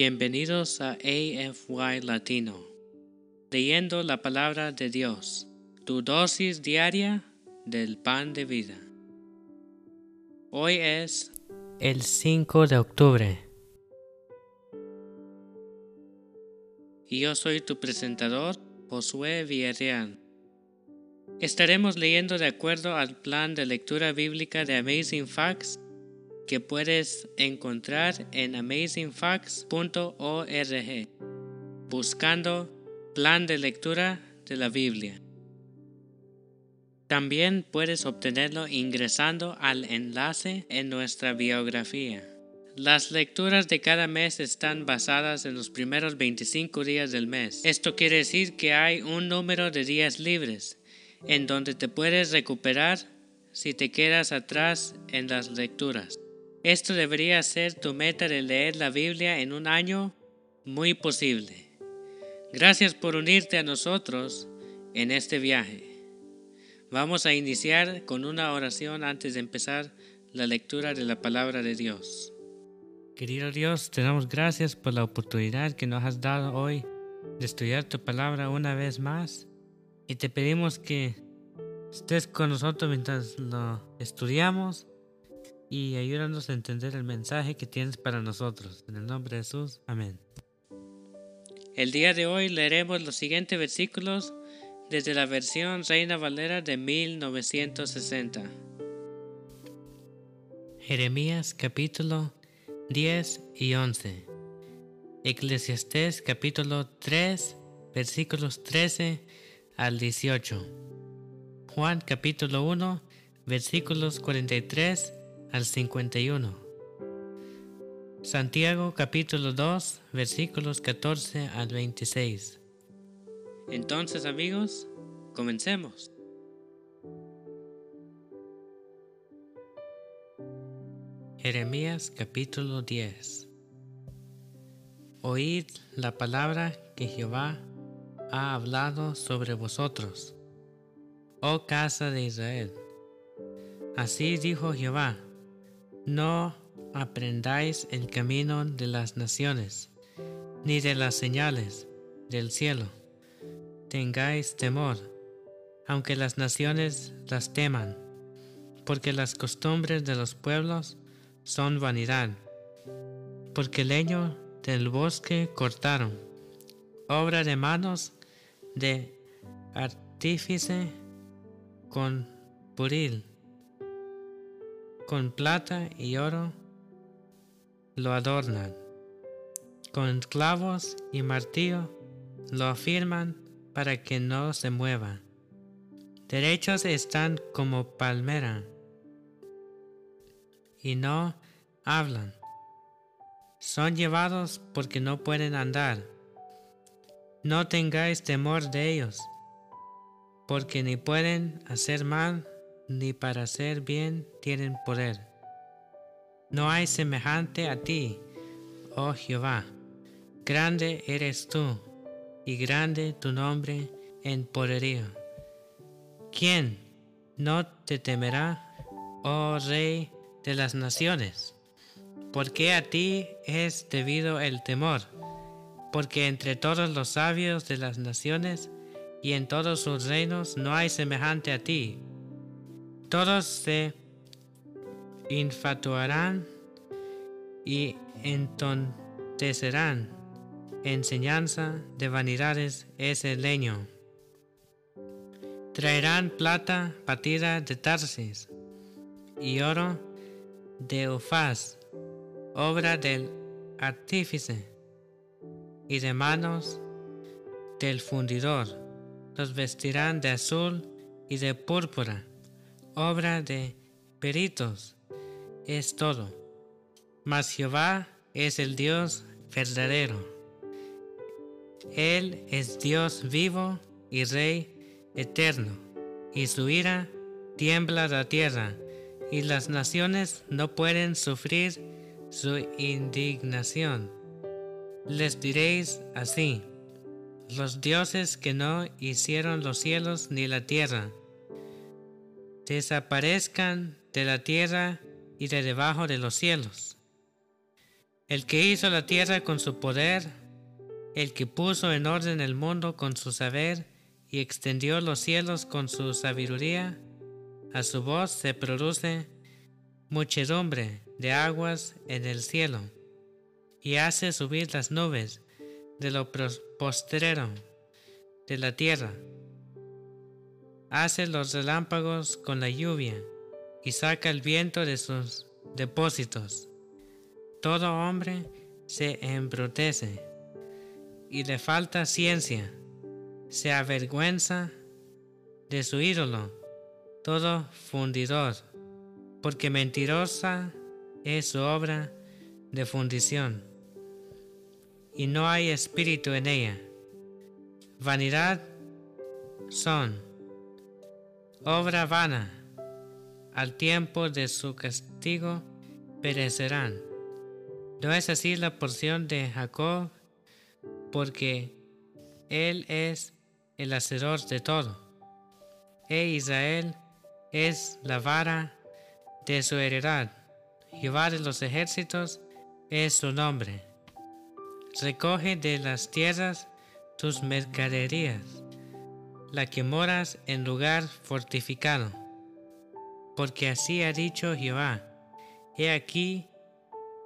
Bienvenidos a AFY Latino, leyendo la palabra de Dios, tu dosis diaria del pan de vida. Hoy es el 5 de octubre. Y yo soy tu presentador, Josué Villarreal. Estaremos leyendo de acuerdo al plan de lectura bíblica de Amazing Facts que puedes encontrar en amazingfacts.org buscando plan de lectura de la Biblia. También puedes obtenerlo ingresando al enlace en nuestra biografía. Las lecturas de cada mes están basadas en los primeros 25 días del mes. Esto quiere decir que hay un número de días libres en donde te puedes recuperar si te quedas atrás en las lecturas. Esto debería ser tu meta de leer la Biblia en un año muy posible. Gracias por unirte a nosotros en este viaje. Vamos a iniciar con una oración antes de empezar la lectura de la palabra de Dios. Querido Dios, te damos gracias por la oportunidad que nos has dado hoy de estudiar tu palabra una vez más y te pedimos que estés con nosotros mientras lo estudiamos y ayúdanos a entender el mensaje que tienes para nosotros. En el nombre de Jesús, amén. El día de hoy leeremos los siguientes versículos desde la versión Reina Valera de 1960. Jeremías capítulo 10 y 11. Eclesiastés capítulo 3 versículos 13 al 18. Juan capítulo 1 versículos 43 al 51. Santiago capítulo 2 versículos 14 al 26. Entonces amigos, comencemos. Jeremías capítulo 10 Oíd la palabra que Jehová ha hablado sobre vosotros, oh casa de Israel. Así dijo Jehová, no aprendáis el camino de las naciones, ni de las señales del cielo. Tengáis temor, aunque las naciones las teman, porque las costumbres de los pueblos son vanidad, porque leño del bosque cortaron, obra de manos de artífice con puril con plata y oro lo adornan, con clavos y martillo lo afirman para que no se mueva. Derechos están como palmera y no hablan. Son llevados porque no pueden andar. No tengáis temor de ellos, porque ni pueden hacer mal ni para hacer bien tienen poder. No hay semejante a ti, oh Jehová. Grande eres tú, y grande tu nombre en poderío. ¿Quién no te temerá, oh Rey de las naciones? Porque a ti es debido el temor, porque entre todos los sabios de las naciones y en todos sus reinos no hay semejante a ti, todos se infatuarán y entontecerán. Enseñanza de vanidades es el leño. Traerán plata batida de Tarsis y oro de Ufaz, obra del artífice y de manos del fundidor. Los vestirán de azul y de púrpura obra de peritos es todo. Mas Jehová es el Dios verdadero. Él es Dios vivo y Rey eterno, y su ira tiembla la tierra, y las naciones no pueden sufrir su indignación. Les diréis así, los dioses que no hicieron los cielos ni la tierra, desaparezcan de la tierra y de debajo de los cielos. el que hizo la tierra con su poder, el que puso en orden el mundo con su saber y extendió los cielos con su sabiduría, a su voz se produce muchedumbre de aguas en el cielo, y hace subir las nubes de lo postrero de la tierra. Hace los relámpagos con la lluvia, y saca el viento de sus depósitos. Todo hombre se embrutece y le falta ciencia, se avergüenza de su ídolo, todo fundidor, porque mentirosa es su obra de fundición, y no hay espíritu en ella. Vanidad son, obra vana, al tiempo de su castigo perecerán. No es así la porción de Jacob, porque Él es el hacedor de todo. E Israel es la vara de su heredad. Jehová de los ejércitos es su nombre. Recoge de las tierras tus mercaderías, la que moras en lugar fortificado. Porque así ha dicho Jehová, he aquí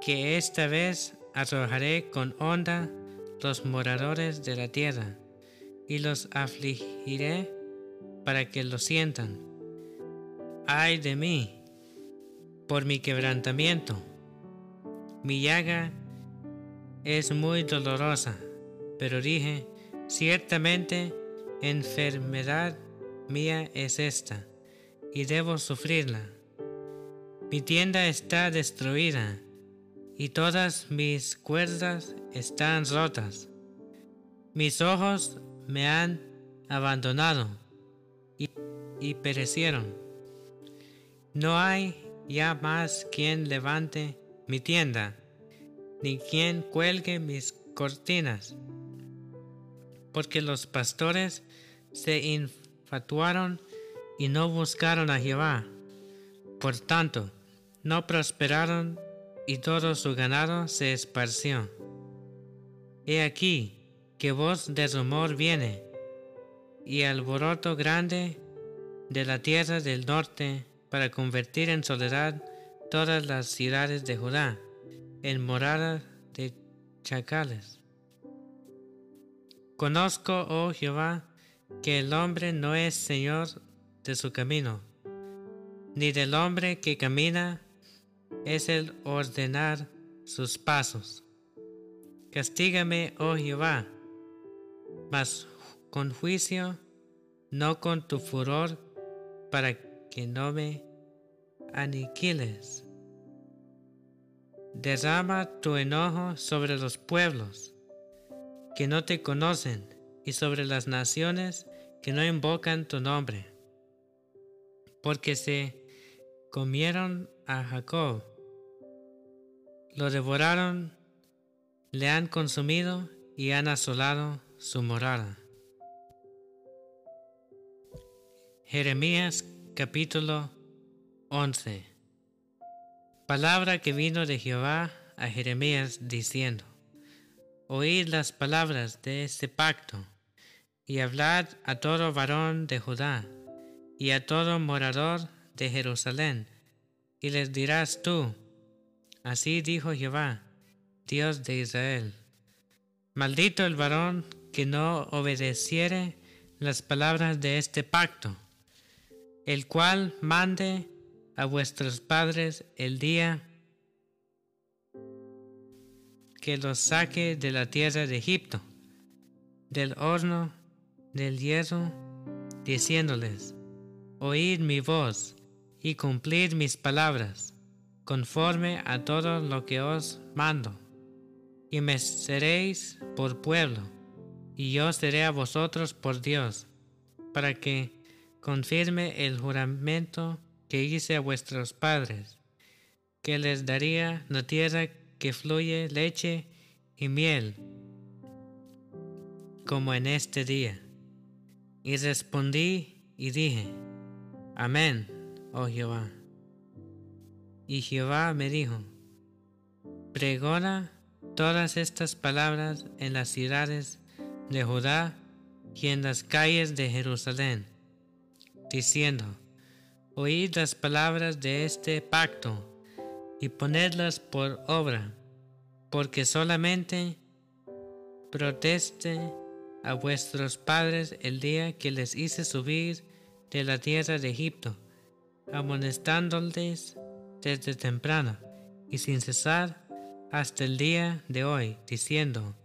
que esta vez arrojaré con onda los moradores de la tierra, y los afligiré para que lo sientan. Ay de mí, por mi quebrantamiento. Mi llaga es muy dolorosa, pero dije, ciertamente enfermedad mía es esta, y debo sufrirla. Mi tienda está destruida, y todas mis cuerdas están rotas. Mis ojos me han abandonado y, y, perecieron. No hay ya más quien levante mi tienda, ni quien cuelgue mis cortinas, porque los pastores se infatuaron y no buscaron a Jehová. Por tanto, no prosperaron y todo su ganado se esparció. He aquí que voz de rumor viene, y alboroto grande de la tierra del norte para convertir en soledad todas las ciudades de Judá, en morada de chacales. Conozco, oh Jehová, que el hombre no es señor de su camino, ni del hombre que camina es el ordenar sus pasos. Castígame, oh Jehová, mas con juicio, no con tu furor, para que no me aniquiles. Derrama tu enojo sobre los pueblos que no te conocen y sobre las naciones que no invocan tu nombre, porque se comieron a Jacob, lo devoraron, le han consumido y han asolado su morada. Jeremías capítulo 11 Palabra que vino de Jehová a Jeremías diciendo, Oíd las palabras de este pacto, y hablad a todo varón de Judá, y a todo morador de Jerusalén, y les dirás tú, Así dijo Jehová, Dios de Israel. Maldito el varón que no obedeciere las palabras de este pacto, el cual mande a vuestros padres el día que los saque de la tierra de Egipto, del horno del hierro, diciéndoles, Oíd mi voz y cumplid mis palabras conforme a todo lo que os mando, y me seréis por pueblo, y yo seré a vosotros por Dios, para que confirme el juramento que hice a vuestros padres, que les daría la tierra que fluye leche y miel, como en este día. Y respondí y dije, Amén, oh Jehová. Y Jehová me dijo, pregona todas estas palabras en las ciudades de Judá y en las calles de Jerusalén, diciendo, Oíd las palabras de este pacto y ponedlas por obra, porque solamente proteste a vuestros padres el día que les hice subir de la tierra de Egipto, amonestándoles desde temprano y sin cesar hasta el día de hoy, diciendo,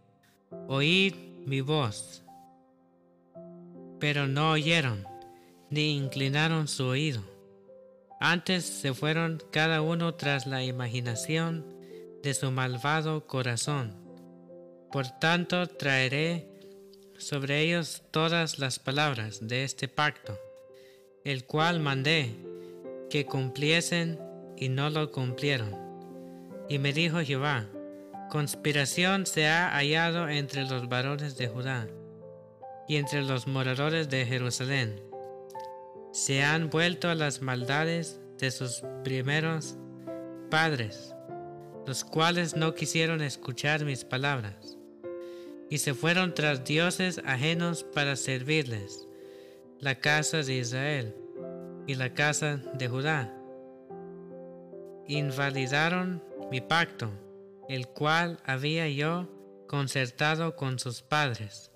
Oíd mi voz. Pero no oyeron, ni inclinaron su oído. Antes se fueron cada uno tras la imaginación de su malvado corazón. Por tanto traeré sobre ellos todas las palabras de este pacto, el cual mandé que cumpliesen y no lo cumplieron. Y me dijo Jehová, conspiración se ha hallado entre los varones de Judá y entre los moradores de Jerusalén se han vuelto a las maldades de sus primeros padres, los cuales no quisieron escuchar mis palabras, y se fueron tras dioses ajenos para servirles, la casa de Israel y la casa de Judá. Invalidaron mi pacto, el cual había yo concertado con sus padres.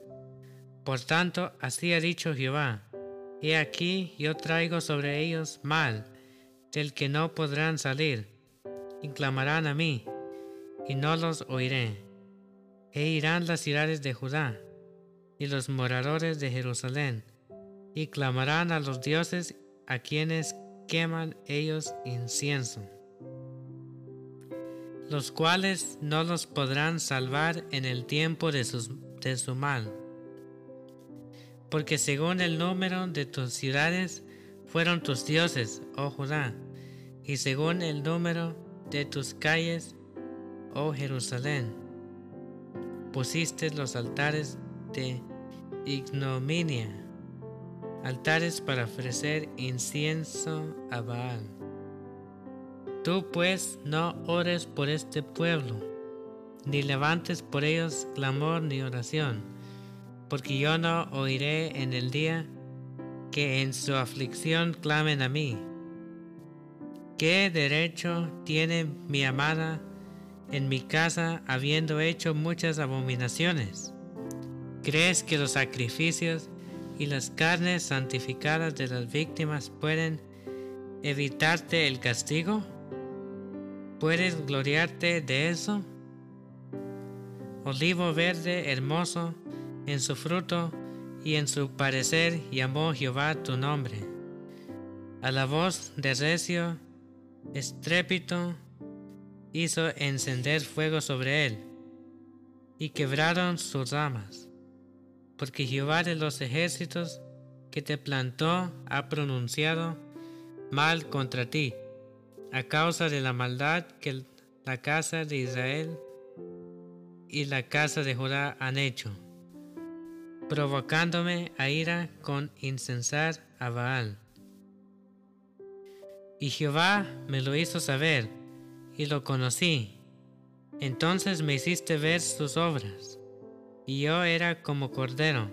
Por tanto, así ha dicho Jehová, He aquí yo traigo sobre ellos mal, del que no podrán salir, y clamarán a mí, y no los oiré. E irán las ciudades de Judá, y los moradores de Jerusalén, y clamarán a los dioses a quienes queman ellos incienso, los cuales no los podrán salvar en el tiempo de, de su mal. Porque según el número de tus ciudades fueron tus dioses, oh Judá, y según el número de tus calles, oh Jerusalén, pusiste los altares de ignominia, altares para ofrecer incienso a Baal. Tú pues no ores por este pueblo, ni levantes por ellos clamor ni oración porque yo no oiré en el día que en su aflicción clamen a mí. ¿Qué derecho tiene mi amada en mi casa habiendo hecho muchas abominaciones? ¿Crees que los sacrificios y las carnes santificadas de las víctimas pueden evitarte el castigo? ¿Puedes gloriarte de eso? Olivo verde hermoso en su fruto y en su parecer llamó Jehová tu nombre. A la voz de recio, estrépito, hizo encender fuego sobre él, y quebraron sus ramas, porque Jehová de los ejércitos que te plantó ha pronunciado mal contra ti, a causa de la maldad que la casa de Israel y la casa de Judá han hecho provocándome a ira con incensar a Baal. Y Jehová me lo hizo saber, y lo conocí. Entonces me hiciste ver sus obras, y yo era como cordero,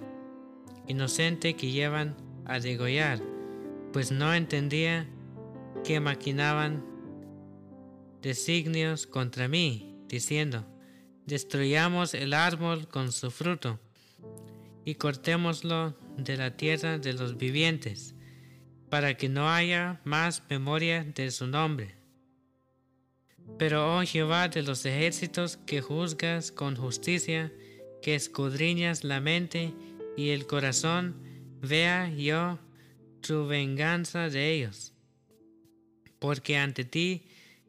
inocente que llevan a degollar, pues no entendía que maquinaban designios contra mí, diciendo, destruyamos el árbol con su fruto y cortémoslo de la tierra de los vivientes, para que no haya más memoria de su nombre. Pero, oh Jehová de los ejércitos, que juzgas con justicia, que escudriñas la mente y el corazón, vea yo tu venganza de ellos. Porque ante ti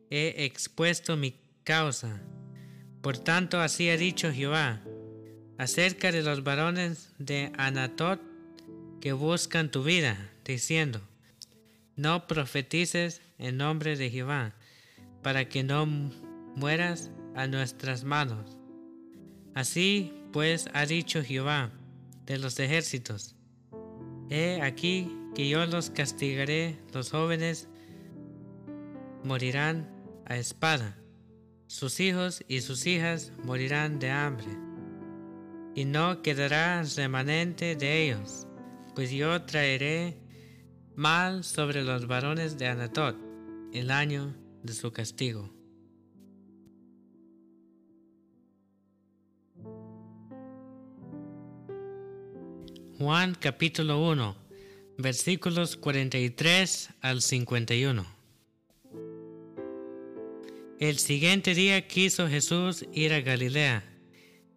he expuesto mi causa. Por tanto, así ha dicho Jehová, acerca de los varones de Anatot que buscan tu vida, diciendo, no profetices en nombre de Jehová, para que no mueras a nuestras manos. Así pues ha dicho Jehová de los ejércitos, he aquí que yo los castigaré, los jóvenes morirán a espada, sus hijos y sus hijas morirán de hambre, y no quedará remanente de ellos, pues yo traeré mal sobre los varones de Anatot el año de su castigo. Juan capítulo 1 versículos 43 al 51 El siguiente día quiso Jesús ir a Galilea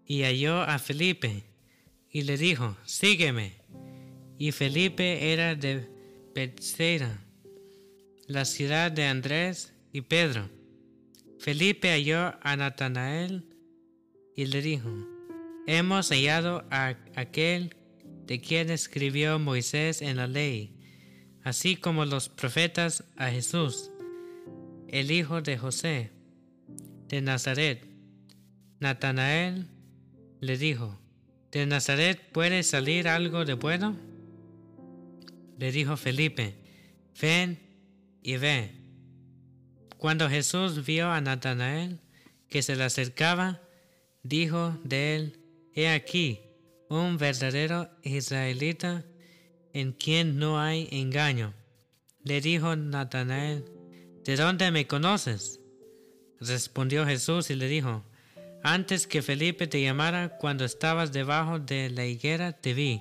y halló a Felipe y le dijo, sígueme. Y Felipe era de Bethsaida, la ciudad de Andrés y Pedro. Felipe halló a Natanael y le dijo, hemos hallado a aquel de quien escribió Moisés en la ley, así como los profetas a Jesús, el hijo de José, de Nazaret. Natanael le dijo, ¿de Nazaret puede salir algo de bueno? Le dijo Felipe, ven y ve. Cuando Jesús vio a Natanael que se le acercaba, dijo de él, He aquí, un verdadero israelita en quien no hay engaño. Le dijo Natanael, ¿de dónde me conoces? Respondió Jesús y le dijo, antes que Felipe te llamara, cuando estabas debajo de la higuera, te vi.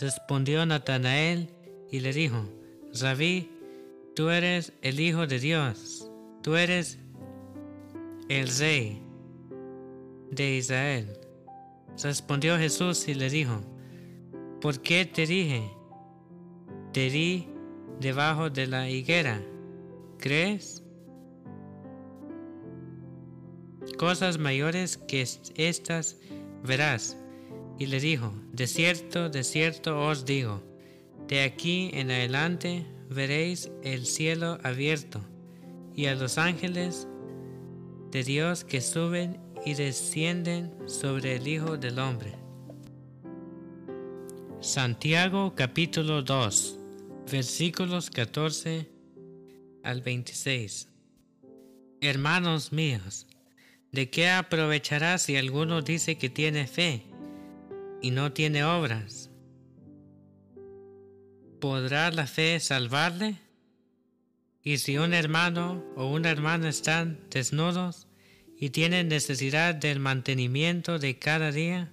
Respondió Natanael y le dijo, Rabí, tú eres el Hijo de Dios, tú eres el Rey de Israel. Respondió Jesús y le dijo, ¿por qué te dije? Te di debajo de la higuera. ¿Crees? Cosas mayores que estas verás. Y le dijo, de cierto, de cierto os digo, de aquí en adelante veréis el cielo abierto y a los ángeles de Dios que suben y descienden sobre el Hijo del Hombre. Santiago capítulo 2 versículos 14 al 26 Hermanos míos, ¿de qué aprovechará si alguno dice que tiene fe y no tiene obras? ¿Podrá la fe salvarle? Y si un hermano o una hermana están desnudos y tienen necesidad del mantenimiento de cada día,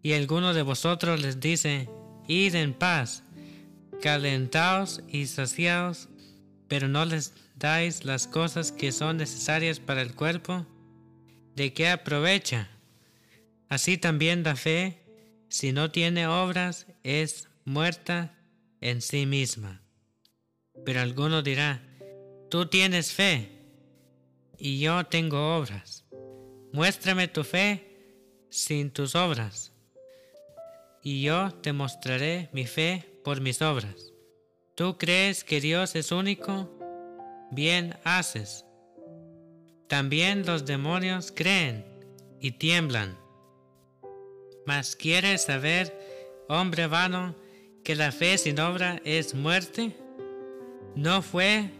y alguno de vosotros les dice, id en paz, calentaos y saciaos, pero no les dais las cosas que son necesarias para el cuerpo, ¿de qué aprovecha? Así también la fe, si no tiene obras, es muerta en sí misma. Pero alguno dirá, tú tienes fe, y yo tengo obras. Muéstrame tu fe sin tus obras, y yo te mostraré mi fe por mis obras. ¿Tú crees que Dios es único? Bien haces. También los demonios creen y tiemblan. Mas quieres saber, hombre vano, que la fe sin obra es muerte? ¿No fue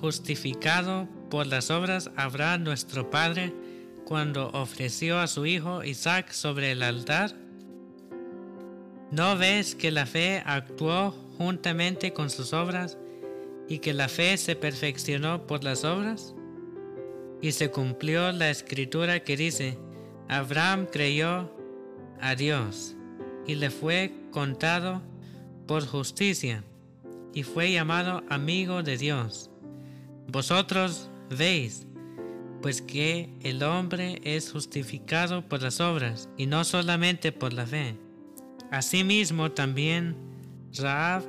justificado por las obras Abraham nuestro Padre cuando ofreció a su hijo Isaac sobre el altar? ¿No ves que la fe actuó juntamente con sus obras y que la fe se perfeccionó por las obras? Y se cumplió la escritura que dice, Abraham creyó a Dios y le fue contado por justicia y fue llamado amigo de Dios. Vosotros veis, pues que el hombre es justificado por las obras y no solamente por la fe. Asimismo también Raab,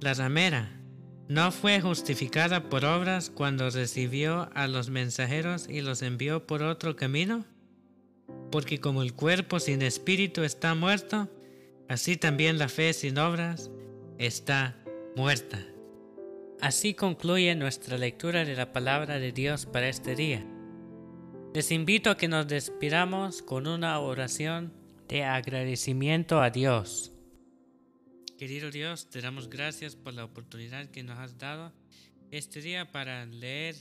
la ramera, no fue justificada por obras cuando recibió a los mensajeros y los envió por otro camino? Porque como el cuerpo sin espíritu está muerto, así también la fe sin obras está muerta. Así concluye nuestra lectura de la palabra de Dios para este día. Les invito a que nos despidamos con una oración de agradecimiento a Dios. Querido Dios, te damos gracias por la oportunidad que nos has dado este día para leer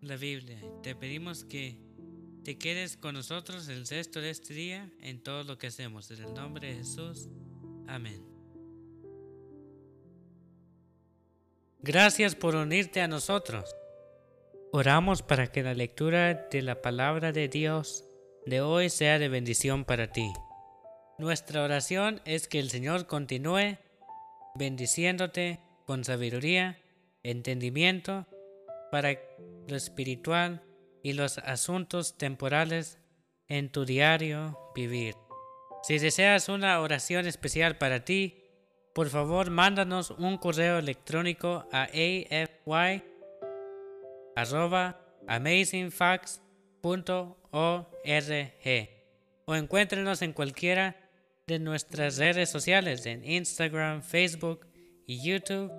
la Biblia. Te pedimos que te quedes con nosotros el resto de este día en todo lo que hacemos. En el nombre de Jesús. Amén. Gracias por unirte a nosotros. Oramos para que la lectura de la palabra de Dios de hoy sea de bendición para ti. Nuestra oración es que el Señor continúe bendiciéndote con sabiduría, entendimiento, para lo espiritual y los asuntos temporales en tu diario vivir. Si deseas una oración especial para ti, por favor mándanos un correo electrónico a afy.amazingfacts.org o encuéntrenos en cualquiera de nuestras redes sociales en Instagram, Facebook y YouTube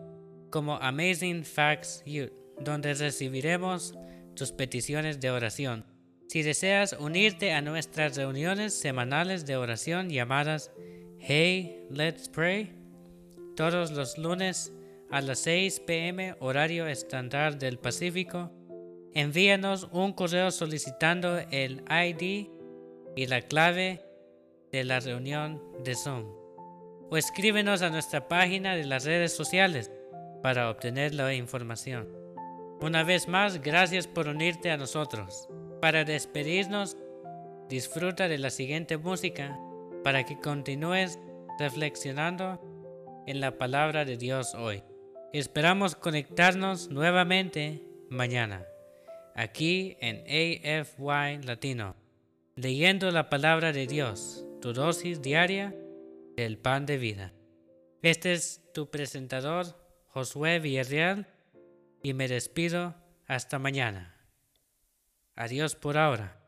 como Amazing Facts Youth, donde recibiremos tus peticiones de oración. Si deseas unirte a nuestras reuniones semanales de oración llamadas Hey, Let's Pray, todos los lunes a las 6 pm horario estándar del Pacífico, envíanos un correo solicitando el ID y la clave de la reunión de Zoom o escríbenos a nuestra página de las redes sociales para obtener la información. Una vez más, gracias por unirte a nosotros. Para despedirnos, disfruta de la siguiente música para que continúes reflexionando en la palabra de Dios hoy. Esperamos conectarnos nuevamente mañana, aquí en AFY Latino, leyendo la palabra de Dios, tu dosis diaria del pan de vida. Este es tu presentador, Josué Villarreal, y me despido hasta mañana. Adiós por ahora.